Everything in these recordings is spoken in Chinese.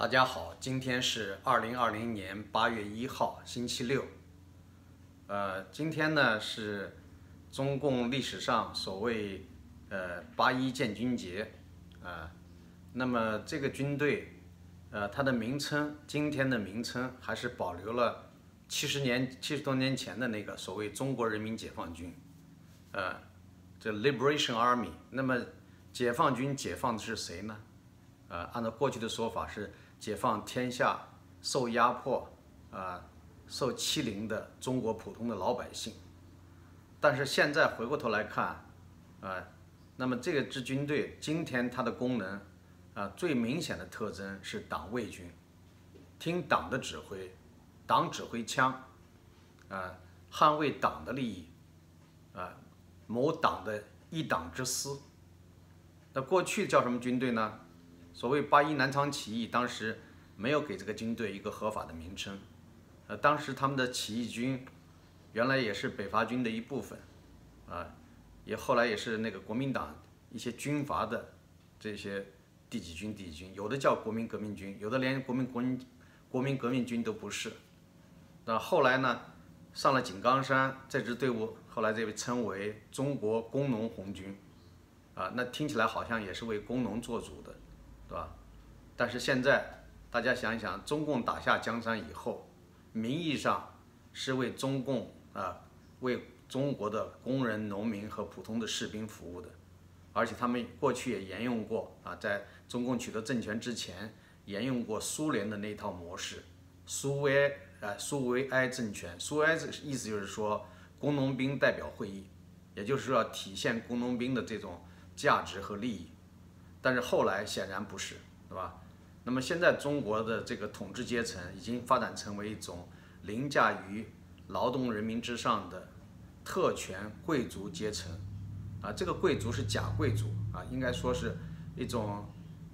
大家好，今天是二零二零年八月一号，星期六。呃，今天呢是中共历史上所谓呃八一建军节啊。那么这个军队，呃，它的名称，今天的名称还是保留了七十年七十多年前的那个所谓中国人民解放军，呃，这 Liberation Army。那么解放军解放的是谁呢？呃，按照过去的说法是解放天下受压迫啊、受欺凌的中国普通的老百姓。但是现在回过头来看，啊，那么这个支军队今天它的功能。啊，最明显的特征是党卫军，听党的指挥，党指挥枪，啊，捍卫党的利益，啊，谋党的一党之私。那过去叫什么军队呢？所谓八一南昌起义，当时没有给这个军队一个合法的名称。呃，当时他们的起义军原来也是北伐军的一部分，啊，也后来也是那个国民党一些军阀的这些。第几军？第几军？有的叫国民革命军，有的连国民国民国民革命军都不是。那后来呢？上了井冈山，这支队伍后来就被称为中国工农红军。啊，那听起来好像也是为工农做主的，对吧？但是现在大家想一想，中共打下江山以后，名义上是为中共啊，为中国的工人、农民和普通的士兵服务的。而且他们过去也沿用过啊，在中共取得政权之前，沿用过苏联的那套模式，苏维埃啊，苏维埃政权，苏维埃这意思就是说工农兵代表会议，也就是说要体现工农兵的这种价值和利益。但是后来显然不是，对吧？那么现在中国的这个统治阶层已经发展成为一种凌驾于劳动人民之上的特权贵族阶层。啊，这个贵族是假贵族啊，应该说是一种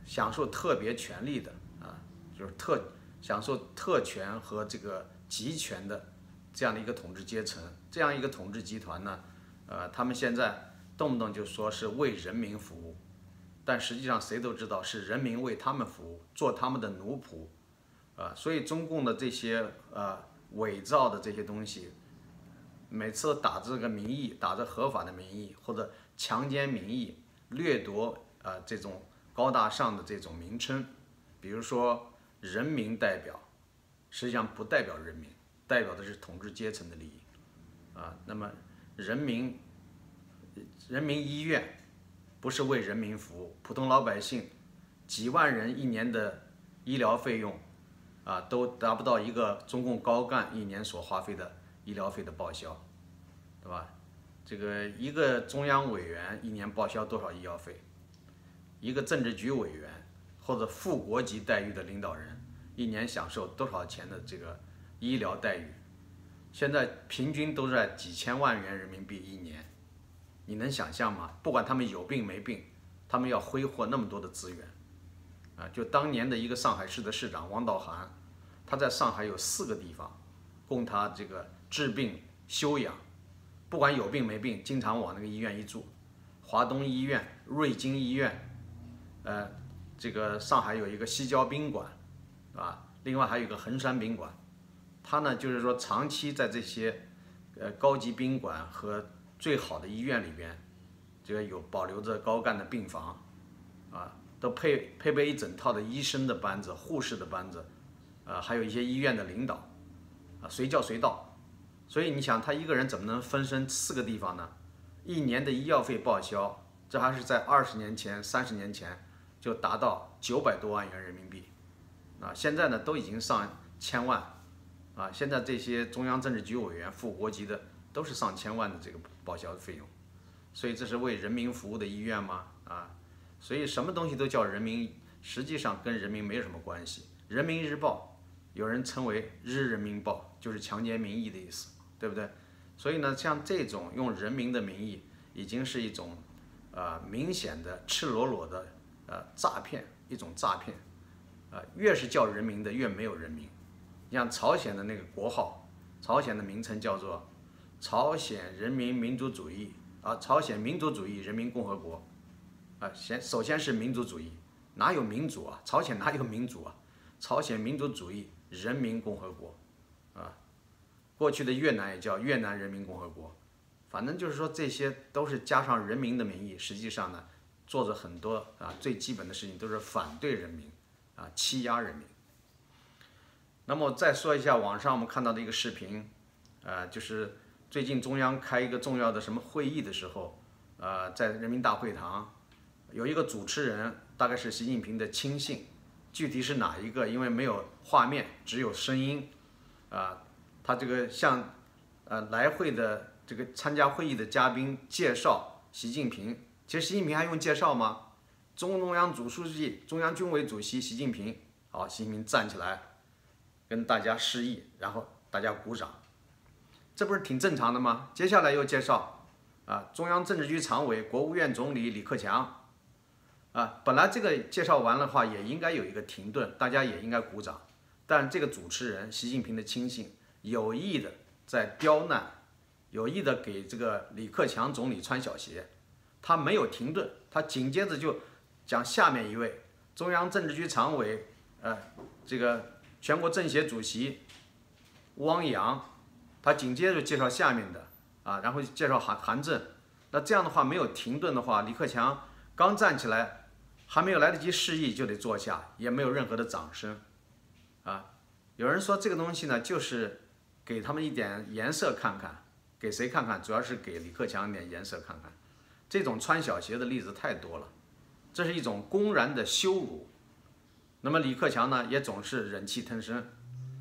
享受特别权利的啊，就是特享受特权和这个集权的这样的一个统治阶层，这样一个统治集团呢，呃，他们现在动不动就说是为人民服务，但实际上谁都知道是人民为他们服务，做他们的奴仆，啊，所以中共的这些呃伪造的这些东西。每次打着个名义，打着合法的名义，或者强奸民意、掠夺啊这种高大上的这种名称，比如说人民代表，实际上不代表人民，代表的是统治阶层的利益啊。那么人民人民医院不是为人民服务，普通老百姓几万人一年的医疗费用啊，都达不到一个中共高干一年所花费的。医疗费的报销，对吧？这个一个中央委员一年报销多少医药费？一个政治局委员或者副国级待遇的领导人一年享受多少钱的这个医疗待遇？现在平均都在几千万元人民币一年，你能想象吗？不管他们有病没病，他们要挥霍那么多的资源，啊，就当年的一个上海市的市长王道涵，他在上海有四个地方供他这个。治病休养，不管有病没病，经常往那个医院一住。华东医院、瑞金医院，呃，这个上海有一个西郊宾馆，啊，另外还有一个衡山宾馆。他呢，就是说长期在这些呃高级宾馆和最好的医院里边，这个有保留着高干的病房，啊，都配配备一整套的医生的班子、护士的班子，啊，还有一些医院的领导，啊，随叫随到。所以你想，他一个人怎么能分身四个地方呢？一年的医药费报销，这还是在二十年前、三十年前就达到九百多万元人民币，啊，现在呢都已经上千万，啊，现在这些中央政治局委员、副国级的都是上千万的这个报销的费用，所以这是为人民服务的医院吗？啊，所以什么东西都叫人民，实际上跟人民没有什么关系。人民日报有人称为日人民报，就是强奸民意的意思。对不对？所以呢，像这种用人民的名义，已经是一种，呃，明显的赤裸裸的，呃，诈骗，一种诈骗，呃，越是叫人民的，越没有人民。你像朝鲜的那个国号，朝鲜的名称叫做朝鲜人民民主主义啊，朝鲜民主主义人民共和国，啊，先首先是民主主义，哪有民主啊？朝鲜哪有民主啊？朝鲜民主主义人民共和国，啊，过去的越南也叫越南人民共和国，反正就是说这些都是加上人民的名义，实际上呢，做着很多啊最基本的事情都是反对人民，啊欺压人民。那么再说一下网上我们看到的一个视频，呃，就是最近中央开一个重要的什么会议的时候，呃，在人民大会堂有一个主持人，大概是习近平的亲信，具体是哪一个？因为没有画面，只有声音，啊，他这个向呃来会的这个参加会议的嘉宾介绍习近平，其实习近平还用介绍吗？中共中央总书记、中央军委主席习近平，好，习近平站起来。跟大家示意，然后大家鼓掌，这不是挺正常的吗？接下来又介绍啊，中央政治局常委、国务院总理李克强，啊，本来这个介绍完的话也应该有一个停顿，大家也应该鼓掌，但这个主持人习近平的亲信有意的在刁难，有意的给这个李克强总理穿小鞋，他没有停顿，他紧接着就讲下面一位中央政治局常委，呃，这个。全国政协主席汪洋，他紧接着介绍下面的啊，然后介绍韩韩正。那这样的话没有停顿的话，李克强刚站起来，还没有来得及示意就得坐下，也没有任何的掌声啊。有人说这个东西呢，就是给他们一点颜色看看，给谁看看？主要是给李克强一点颜色看看。这种穿小鞋的例子太多了，这是一种公然的羞辱。那么李克强呢，也总是忍气吞声，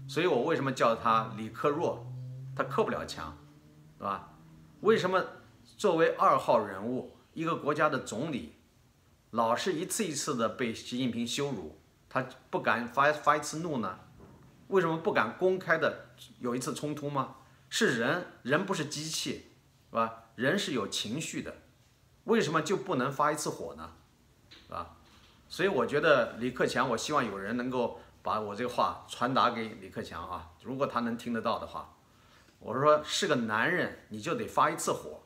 所以我为什么叫他李克弱？他克不了墙，对吧？为什么作为二号人物，一个国家的总理，老是一次一次的被习近平羞辱，他不敢发发一次怒呢？为什么不敢公开的有一次冲突吗？是人，人不是机器，是吧？人是有情绪的，为什么就不能发一次火呢？是吧？所以我觉得李克强，我希望有人能够把我这个话传达给李克强啊，如果他能听得到的话，我说是个男人，你就得发一次火，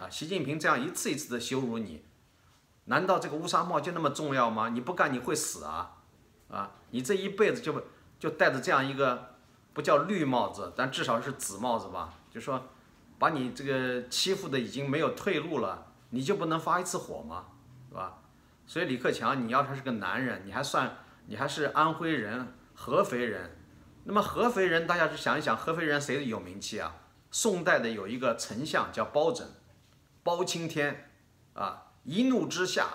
啊，习近平这样一次一次的羞辱你，难道这个乌纱帽就那么重要吗？你不干你会死啊，啊，你这一辈子就就戴着这样一个不叫绿帽子，但至少是紫帽子吧，就说把你这个欺负的已经没有退路了，你就不能发一次火吗？是吧？所以李克强，你要他是个男人，你还算你还是安徽人、合肥人。那么合肥人，大家去想一想，合肥人谁有名气啊？宋代的有一个丞相叫包拯，包青天，啊，一怒之下，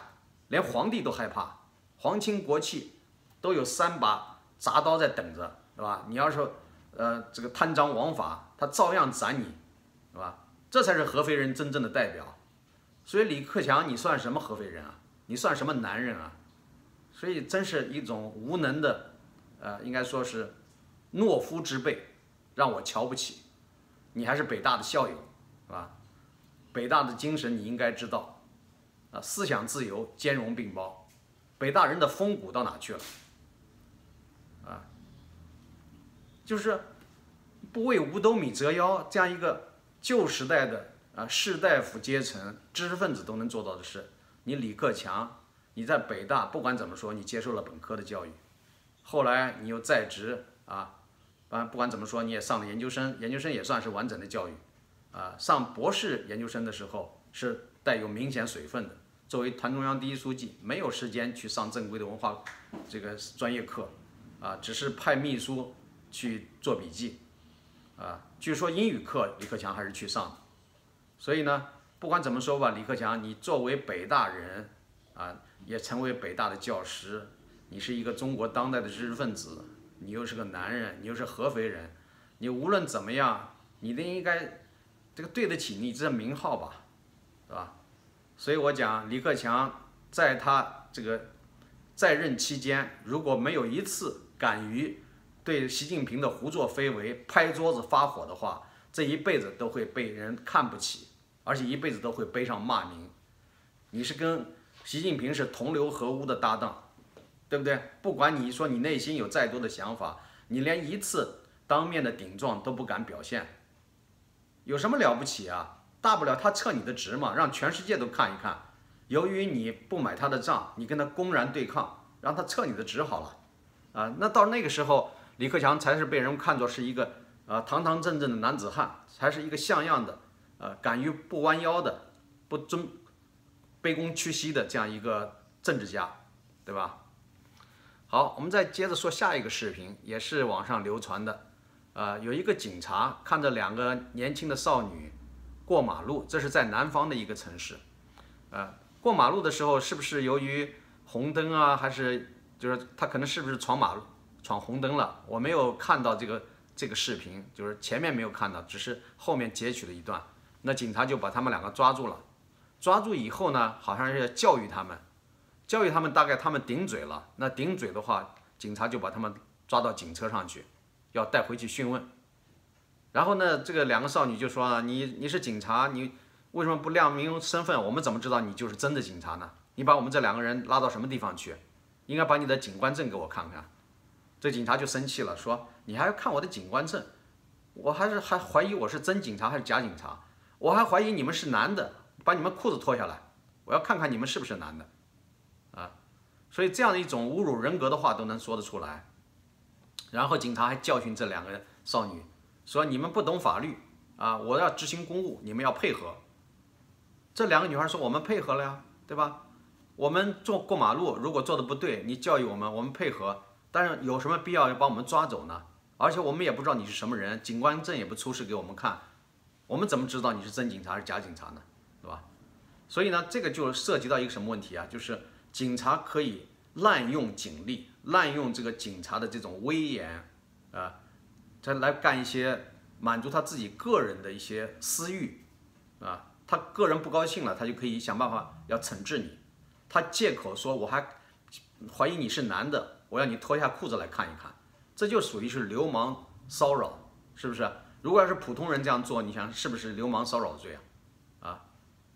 连皇帝都害怕，皇亲国戚都有三把铡刀在等着，是吧？你要说，呃，这个贪赃枉法，他照样斩你，是吧？这才是合肥人真正的代表。所以李克强，你算什么合肥人啊？你算什么男人啊？所以真是一种无能的，呃，应该说是懦夫之辈，让我瞧不起。你还是北大的校友，是吧？北大的精神你应该知道，啊，思想自由，兼容并包。北大人的风骨到哪去了？啊，就是不为五斗米折腰这样一个旧时代的啊士大夫阶层、知识分子都能做到的事。你李克强，你在北大不管怎么说，你接受了本科的教育，后来你又在职啊，啊不管怎么说，你也上了研究生，研究生也算是完整的教育，啊上博士研究生的时候是带有明显水分的。作为团中央第一书记，没有时间去上正规的文化这个专业课，啊只是派秘书去做笔记，啊据说英语课李克强还是去上的，所以呢。不管怎么说吧，李克强，你作为北大人，啊，也成为北大的教师，你是一个中国当代的知识分子，你又是个男人，你又是合肥人，你无论怎么样，你都应该这个对得起你这名号吧，是吧？所以我讲李克强在他这个在任期间，如果没有一次敢于对习近平的胡作非为拍桌子发火的话，这一辈子都会被人看不起。而且一辈子都会背上骂名，你是跟习近平是同流合污的搭档，对不对？不管你说你内心有再多的想法，你连一次当面的顶撞都不敢表现，有什么了不起啊？大不了他撤你的职嘛，让全世界都看一看。由于你不买他的账，你跟他公然对抗，让他撤你的职好了，啊，那到那个时候，李克强才是被人看作是一个啊堂堂正正的男子汉，才是一个像样的，呃，敢于不弯腰的，不尊卑躬屈膝的这样一个政治家，对吧？好，我们再接着说下一个视频，也是网上流传的，呃，有一个警察看着两个年轻的少女过马路，这是在南方的一个城市，呃，过马路的时候是不是由于红灯啊，还是就是他可能是不是闯马路闯红灯了？我没有看到这个这个视频，就是前面没有看到，只是后面截取了一段，那警察就把他们两个抓住了，抓住以后呢，好像是要教育他们。教育他们，大概他们顶嘴了。那顶嘴的话，警察就把他们抓到警车上去，要带回去讯问。然后呢，这个两个少女就说：“你你是警察，你为什么不亮明身份？我们怎么知道你就是真的警察呢？你把我们这两个人拉到什么地方去？应该把你的警官证给我看看。”这警察就生气了，说：“你还要看我的警官证？我还是还怀疑我是真警察还是假警察？我还怀疑你们是男的，把你们裤子脱下来，我要看看你们是不是男的。”所以这样的一种侮辱人格的话都能说得出来，然后警察还教训这两个少女，说你们不懂法律啊，我要执行公务，你们要配合。这两个女孩说我们配合了呀，对吧？我们坐过马路，如果做的不对，你教育我们，我们配合。但是有什么必要要把我们抓走呢？而且我们也不知道你是什么人，警官证也不出示给我们看，我们怎么知道你是真警察还是假警察呢？对吧？所以呢，这个就涉及到一个什么问题啊？就是。警察可以滥用警力，滥用这个警察的这种威严，啊，他来干一些满足他自己个人的一些私欲，啊，他个人不高兴了，他就可以想办法要惩治你。他借口说我还怀疑你是男的，我要你脱下裤子来看一看，这就属于是流氓骚扰，是不是？如果要是普通人这样做，你想是不是流氓骚扰罪啊？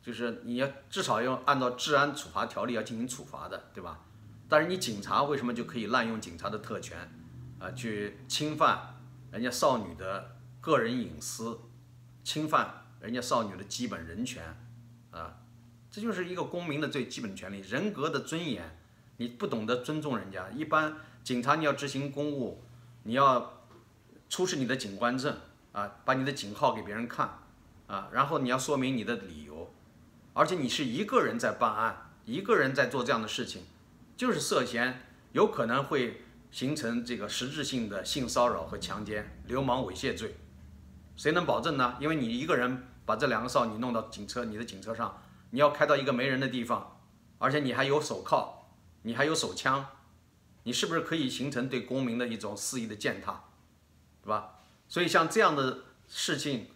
就是你要至少要按照治安处罚条例要进行处罚的，对吧？但是你警察为什么就可以滥用警察的特权，啊，去侵犯人家少女的个人隐私，侵犯人家少女的基本人权，啊，这就是一个公民的最基本权利，人格的尊严。你不懂得尊重人家，一般警察你要执行公务，你要出示你的警官证，啊，把你的警号给别人看，啊，然后你要说明你的理由。而且你是一个人在办案，一个人在做这样的事情，就是涉嫌有可能会形成这个实质性的性骚扰和强奸、流氓猥亵罪，谁能保证呢？因为你一个人把这两个少女弄到警车，你的警车上，你要开到一个没人的地方，而且你还有手铐，你还有手枪，你是不是可以形成对公民的一种肆意的践踏，对吧？所以像这样的事情，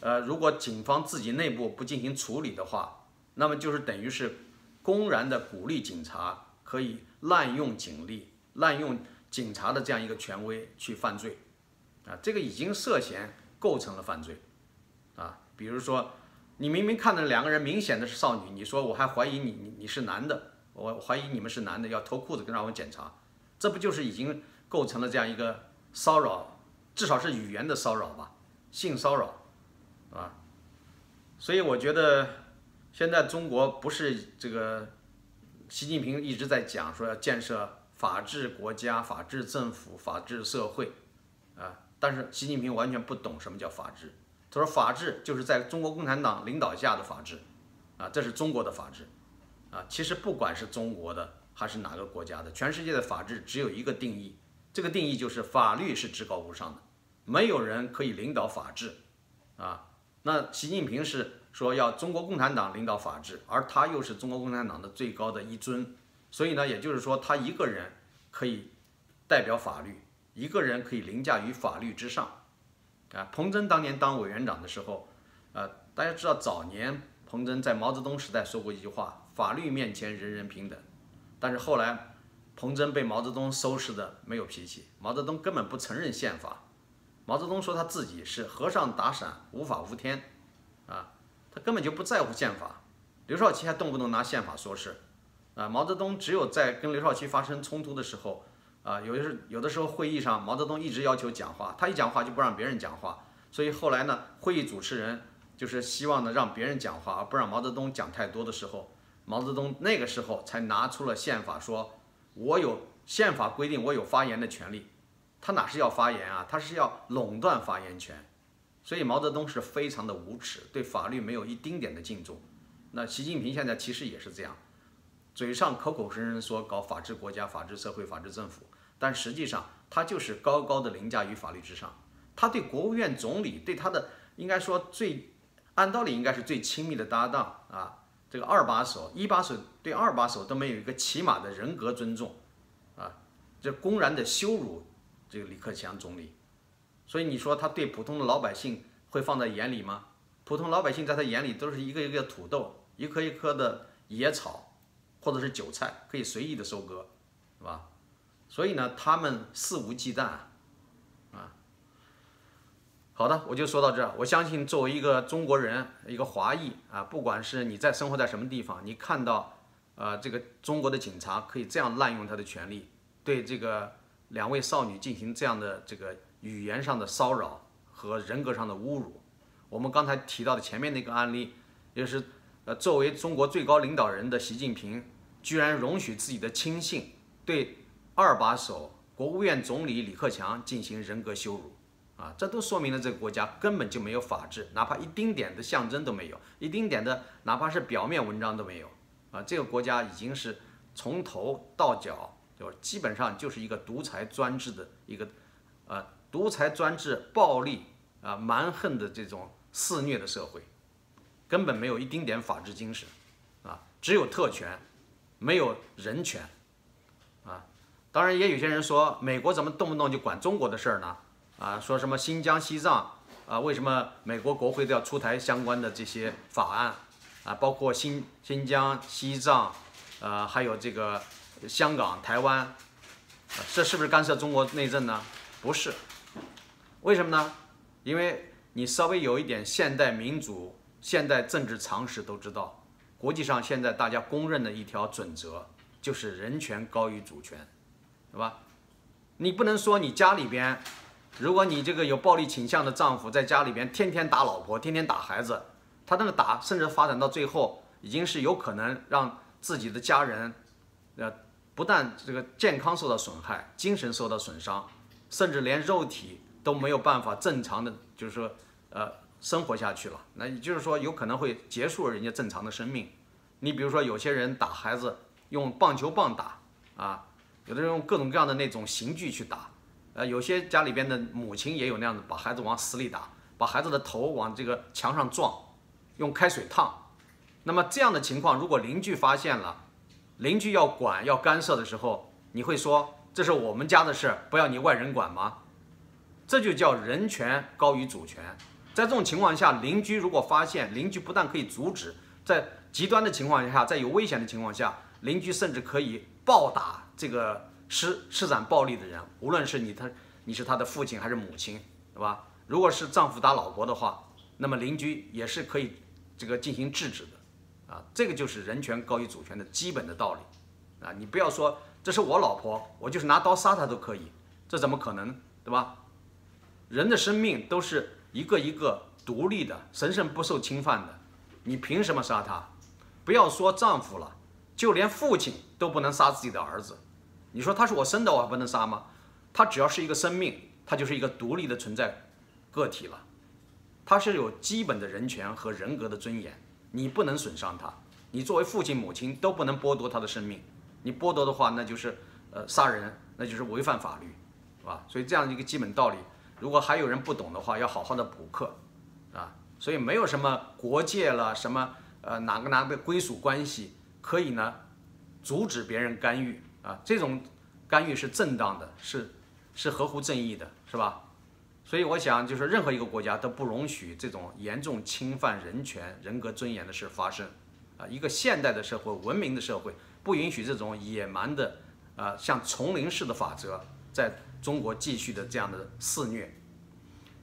呃，如果警方自己内部不进行处理的话，那么就是等于是公然的鼓励警察可以滥用警力、滥用警察的这样一个权威去犯罪，啊，这个已经涉嫌构成了犯罪，啊，比如说你明明看到两个人明显的是少女，你说我还怀疑你你你是男的，我怀疑你们是男的，要脱裤子跟让我检查，这不就是已经构成了这样一个骚扰，至少是语言的骚扰吧，性骚扰，啊，所以我觉得。现在中国不是这个，习近平一直在讲说要建设法治国家、法治政府、法治社会，啊，但是习近平完全不懂什么叫法治。他说法治就是在中国共产党领导下的法治，啊，这是中国的法治，啊，其实不管是中国的还是哪个国家的，全世界的法治只有一个定义，这个定义就是法律是至高无上的，没有人可以领导法治，啊，那习近平是。说要中国共产党领导法治，而他又是中国共产党的最高的一尊，所以呢，也就是说他一个人可以代表法律，一个人可以凌驾于法律之上。啊，彭真当年当委员长的时候，呃，大家知道早年彭真在毛泽东时代说过一句话：“法律面前人人平等。”但是后来彭真被毛泽东收拾的没有脾气，毛泽东根本不承认宪法。毛泽东说他自己是和尚打伞，无法无天，啊。他根本就不在乎宪法，刘少奇还动不动拿宪法说事，啊，毛泽东只有在跟刘少奇发生冲突的时候，啊，有的是有的时候会议上，毛泽东一直要求讲话，他一讲话就不让别人讲话，所以后来呢，会议主持人就是希望呢让别人讲话，而不让毛泽东讲太多的时候，毛泽东那个时候才拿出了宪法，说我有宪法规定我有发言的权利，他哪是要发言啊？他是要垄断发言权。所以毛泽东是非常的无耻，对法律没有一丁点的敬重。那习近平现在其实也是这样，嘴上口口声声说搞法治国家、法治社会、法治政府，但实际上他就是高高的凌驾于法律之上。他对国务院总理，对他的应该说最按道理应该是最亲密的搭档啊，这个二把手、一把手对二把手都没有一个起码的人格尊重啊，这公然的羞辱这个李克强总理。所以你说他对普通的老百姓会放在眼里吗？普通老百姓在他眼里都是一个一个土豆，一颗一颗的野草，或者是韭菜，可以随意的收割，是吧？所以呢，他们肆无忌惮啊。好的，我就说到这。我相信作为一个中国人，一个华裔啊，不管是你在生活在什么地方，你看到呃这个中国的警察可以这样滥用他的权利，对这个两位少女进行这样的这个。语言上的骚扰和人格上的侮辱，我们刚才提到的前面那个案例，也是呃，作为中国最高领导人的习近平，居然容许自己的亲信对二把手国务院总理李克强进行人格羞辱，啊，这都说明了这个国家根本就没有法治，哪怕一丁点的象征都没有，一丁点的哪怕是表面文章都没有，啊，这个国家已经是从头到脚就基本上就是一个独裁专制的一个，呃。独裁专制、暴力啊、蛮横的这种肆虐的社会，根本没有一丁点法治精神，啊，只有特权，没有人权，啊，当然也有些人说，美国怎么动不动就管中国的事儿呢？啊，说什么新疆、西藏啊，为什么美国国会都要出台相关的这些法案？啊，包括新新疆、西藏，呃，还有这个香港、台湾，这是不是干涉中国内政呢？不是。为什么呢？因为你稍微有一点现代民主、现代政治常识都知道，国际上现在大家公认的一条准则就是人权高于主权，对吧？你不能说你家里边，如果你这个有暴力倾向的丈夫在家里边天天打老婆、天天打孩子，他那个打甚至发展到最后，已经是有可能让自己的家人，呃，不但这个健康受到损害，精神受到损伤，甚至连肉体。都没有办法正常的，就是说，呃，生活下去了。那也就是说，有可能会结束人家正常的生命。你比如说，有些人打孩子用棒球棒打，啊，有的人用各种各样的那种刑具去打，呃，有些家里边的母亲也有那样子，把孩子往死里打，把孩子的头往这个墙上撞，用开水烫。那么这样的情况，如果邻居发现了，邻居要管要干涉的时候，你会说这是我们家的事，不要你外人管吗？这就叫人权高于主权。在这种情况下，邻居如果发现，邻居不但可以阻止，在极端的情况下，在有危险的情况下，邻居甚至可以暴打这个施施展暴力的人，无论是你他你是他的父亲还是母亲，对吧？如果是丈夫打老婆的话，那么邻居也是可以这个进行制止的，啊，这个就是人权高于主权的基本的道理，啊，你不要说这是我老婆，我就是拿刀杀她都可以，这怎么可能，对吧？人的生命都是一个一个独立的、神圣不受侵犯的，你凭什么杀他？不要说丈夫了，就连父亲都不能杀自己的儿子。你说他是我生的，我还不能杀吗？他只要是一个生命，他就是一个独立的存在个体了，他是有基本的人权和人格的尊严，你不能损伤他。你作为父亲母亲都不能剥夺他的生命，你剥夺的话，那就是呃杀人，那就是违反法律，是吧？所以这样一个基本道理。如果还有人不懂的话，要好好的补课，啊，所以没有什么国界了，什么呃哪个哪个归属关系可以呢，阻止别人干预啊？这种干预是正当的，是是合乎正义的，是吧？所以我想，就是任何一个国家都不容许这种严重侵犯人权、人格尊严的事发生，啊，一个现代的社会、文明的社会不允许这种野蛮的啊，像丛林式的法则在。中国继续的这样的肆虐，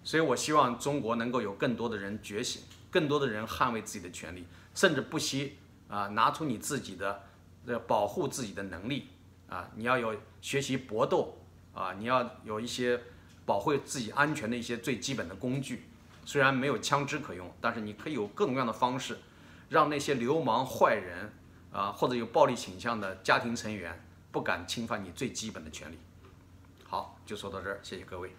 所以我希望中国能够有更多的人觉醒，更多的人捍卫自己的权利，甚至不惜啊拿出你自己的呃保护自己的能力啊，你要有学习搏斗啊，你要有一些保护自己安全的一些最基本的工具。虽然没有枪支可用，但是你可以有各种各样的方式，让那些流氓坏人啊或者有暴力倾向的家庭成员不敢侵犯你最基本的权利。好，就说到这儿，谢谢各位。